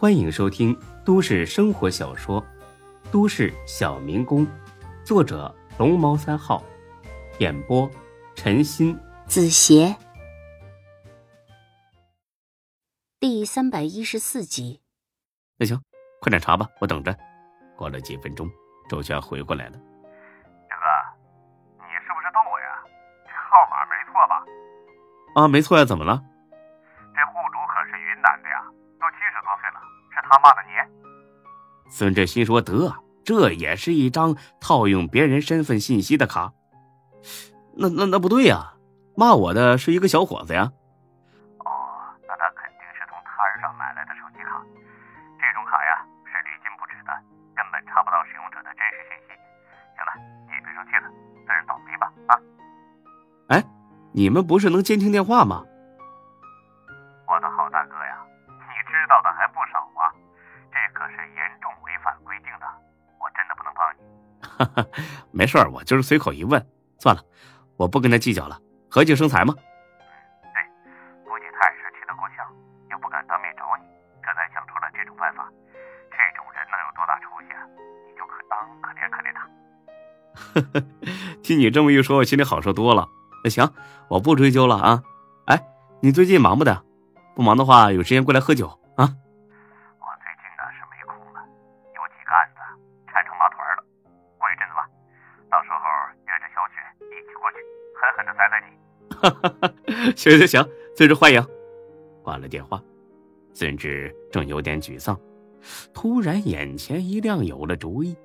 欢迎收听都市生活小说《都市小民工》，作者龙猫三号，演播陈鑫、子邪，第三百一十四集。那行，快点查吧，我等着。过了几分钟，周全回过来了。大哥，你是不是逗我呀？这号码没错吧？啊，没错呀，怎么了？他骂的你？孙志心说：“得，这也是一张套用别人身份信息的卡。那那那不对呀，骂我的是一个小伙子呀。哦，那他肯定是从摊上买来的手机卡。这种卡呀，是屡禁不止的，根本查不到使用者的真实信息。行了，你别生气了，自认倒霉吧啊！哎，你们不是能监听电话吗？没事儿，我就是随口一问。算了，我不跟他计较了，和气生财嘛。对，估计他也是气得够呛，又不敢当面找你，这才想出了这种办法。这种人能有多大出息啊？你就可当可怜可怜他。听你这么一说，我心里好受多了。那行，我不追究了啊。哎，你最近忙不的？不忙的话，有时间过来喝酒狠狠的宰宰你。哈哈哈，行行行，孙志欢迎。挂了电话，孙志正有点沮丧，突然眼前一亮，有了主意。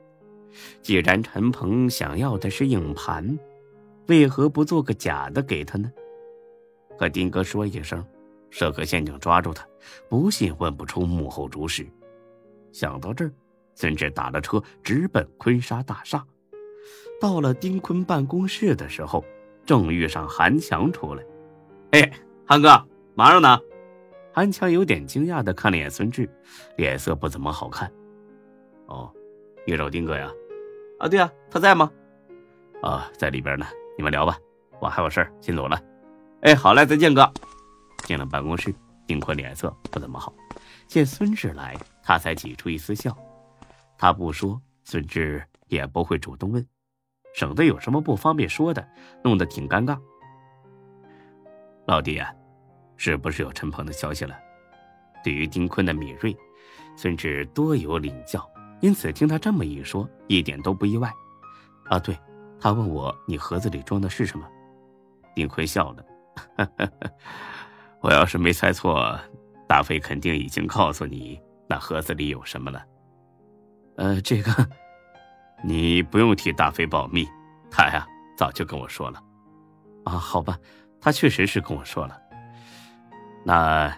既然陈鹏想要的是硬盘，为何不做个假的给他呢？和丁哥说一声，设个陷阱抓住他，不信问不出幕后主使。想到这儿，孙志打了车直奔坤沙大厦。到了丁坤办公室的时候，正遇上韩强出来。哎，韩哥，忙着呢。韩强有点惊讶的看了眼孙志，脸色不怎么好看。哦，你找丁哥呀？啊，对啊，他在吗？啊，在里边呢。你们聊吧，我还有事儿，先走了。哎，好嘞，再见，哥。进了办公室，丁坤脸色不怎么好，见孙志来，他才挤出一丝笑。他不说，孙志也不会主动问，省得有什么不方便说的，弄得挺尴尬。老弟呀、是不是有陈鹏的消息了？对于丁坤的敏锐，孙志多有领教，因此听他这么一说，一点都不意外。啊，对，他问我你盒子里装的是什么？丁坤笑了，我要是没猜错，大飞肯定已经告诉你那盒子里有什么了。呃，这个你不用替大飞保密，他呀早就跟我说了。啊，好吧，他确实是跟我说了。那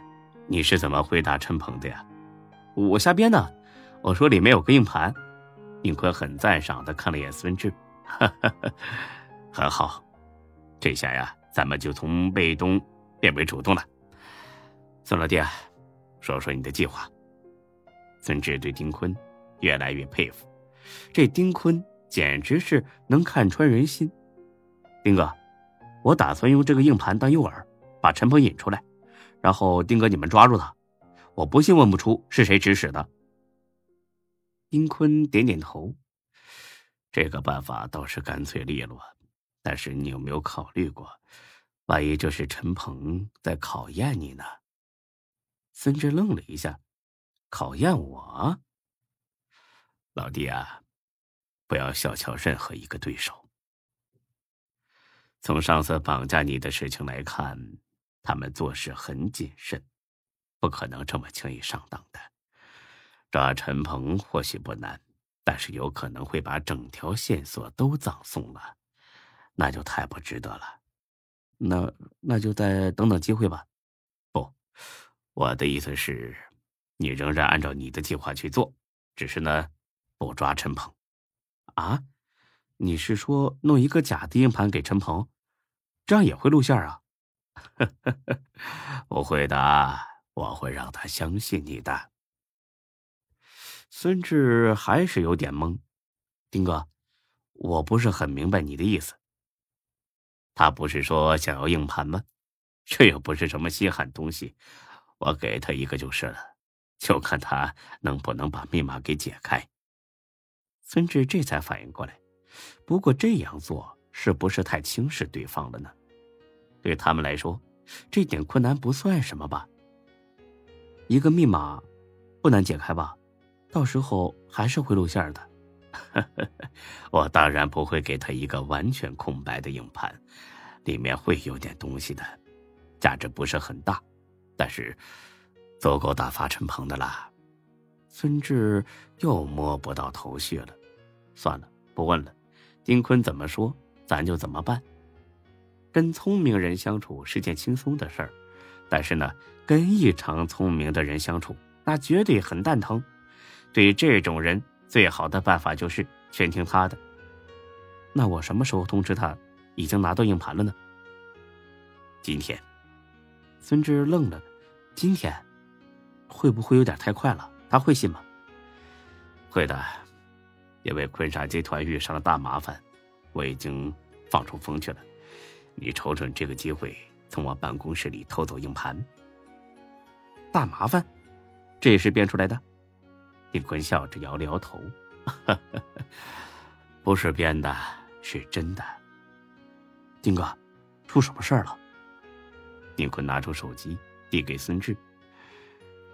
你是怎么回答陈鹏的呀？我瞎编的。我说里面有个硬盘。丁坤很赞赏的看了眼孙志，很好。这下呀，咱们就从被动变为主动了。孙老弟，说说你的计划。孙志对丁坤越来越佩服，这丁坤简直是能看穿人心。丁哥，我打算用这个硬盘当诱饵，把陈鹏引出来，然后丁哥你们抓住他，我不信问不出是谁指使的。丁坤点点头，这个办法倒是干脆利落，但是你有没有考虑过，万一这是陈鹏在考验你呢？孙志愣了一下，考验我？老弟啊，不要小瞧任何一个对手。从上次绑架你的事情来看，他们做事很谨慎，不可能这么轻易上当的。抓陈鹏或许不难，但是有可能会把整条线索都葬送了，那就太不值得了。那那就再等等机会吧。不，我的意思是，你仍然按照你的计划去做，只是呢，不抓陈鹏。啊？你是说弄一个假的硬盘给陈鹏，这样也会露馅啊？不会的，我会让他相信你的。孙志还是有点懵，丁哥，我不是很明白你的意思。他不是说想要硬盘吗？这又不是什么稀罕东西，我给他一个就是了。就看他能不能把密码给解开。孙志这才反应过来，不过这样做是不是太轻视对方了呢？对他们来说，这点困难不算什么吧？一个密码不难解开吧？到时候还是会露馅的。我当然不会给他一个完全空白的硬盘，里面会有点东西的，价值不是很大，但是足够打发陈鹏的啦。孙志又摸不到头绪了，算了，不问了。丁坤怎么说，咱就怎么办。跟聪明人相处是件轻松的事儿，但是呢，跟异常聪明的人相处，那绝对很蛋疼。对这种人。最好的办法就是全听他的。那我什么时候通知他已经拿到硬盘了呢？今天。孙志愣了，今天会不会有点太快了？他会信吗？会的，因为坤沙集团遇上了大麻烦，我已经放出风去了。你瞅准这个机会，从我办公室里偷走硬盘。大麻烦，这也是编出来的。丁坤笑着摇了摇头：“ 不是编的，是真的。”丁哥，出什么事了？丁坤拿出手机递给孙志：“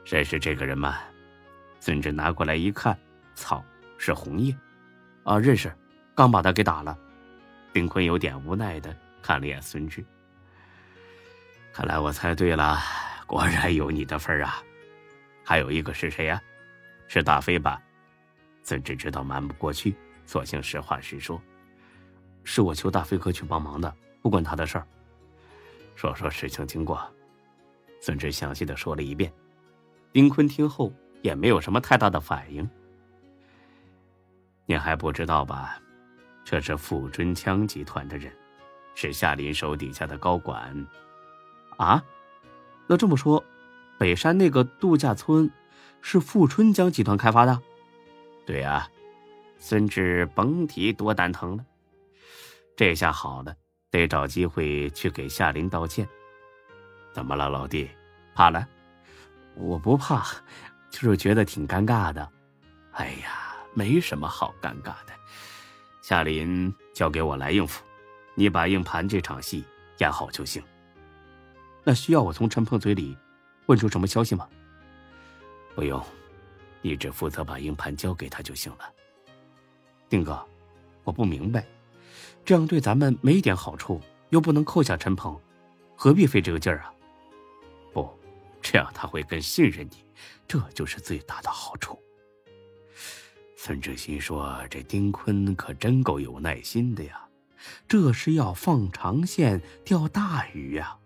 认识这个人吗？”孙志拿过来一看：“操，是红叶！啊，认识，刚把他给打了。”丁坤有点无奈的看了眼孙志：“看来我猜对了，果然有你的份儿啊！还有一个是谁呀？”是大飞吧？孙志知道瞒不过去，索性实话实说：“是我求大飞哥去帮忙的，不关他的事儿。”说说事情经过，孙志详细的说了一遍。丁坤听后也没有什么太大的反应。你还不知道吧？这是富春枪集团的人，是夏林手底下的高管。啊？那这么说，北山那个度假村？是富春江集团开发的，对呀，孙志甭提多蛋疼了。这下好了，得找机会去给夏林道歉。怎么了，老弟？怕了？我不怕，就是觉得挺尴尬的。哎呀，没什么好尴尬的，夏林交给我来应付，你把硬盘这场戏演好就行。那需要我从陈鹏嘴里问出什么消息吗？不用，你只负责把硬盘交给他就行了。丁哥，我不明白，这样对咱们没一点好处，又不能扣下陈鹏，何必费这个劲儿啊？不，这样他会更信任你，这就是最大的好处。孙志新说：“这丁坤可真够有耐心的呀，这是要放长线钓大鱼呀，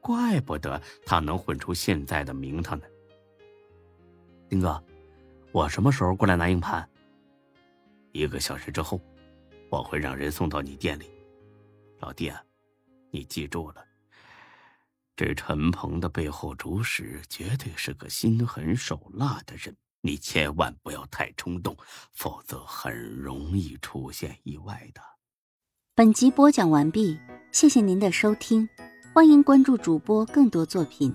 怪不得他能混出现在的名堂呢。”丁哥，我什么时候过来拿硬盘？一个小时之后，我会让人送到你店里。老弟，啊你记住了，这陈鹏的背后主使绝对是个心狠手辣的人，你千万不要太冲动，否则很容易出现意外的。本集播讲完毕，谢谢您的收听，欢迎关注主播更多作品。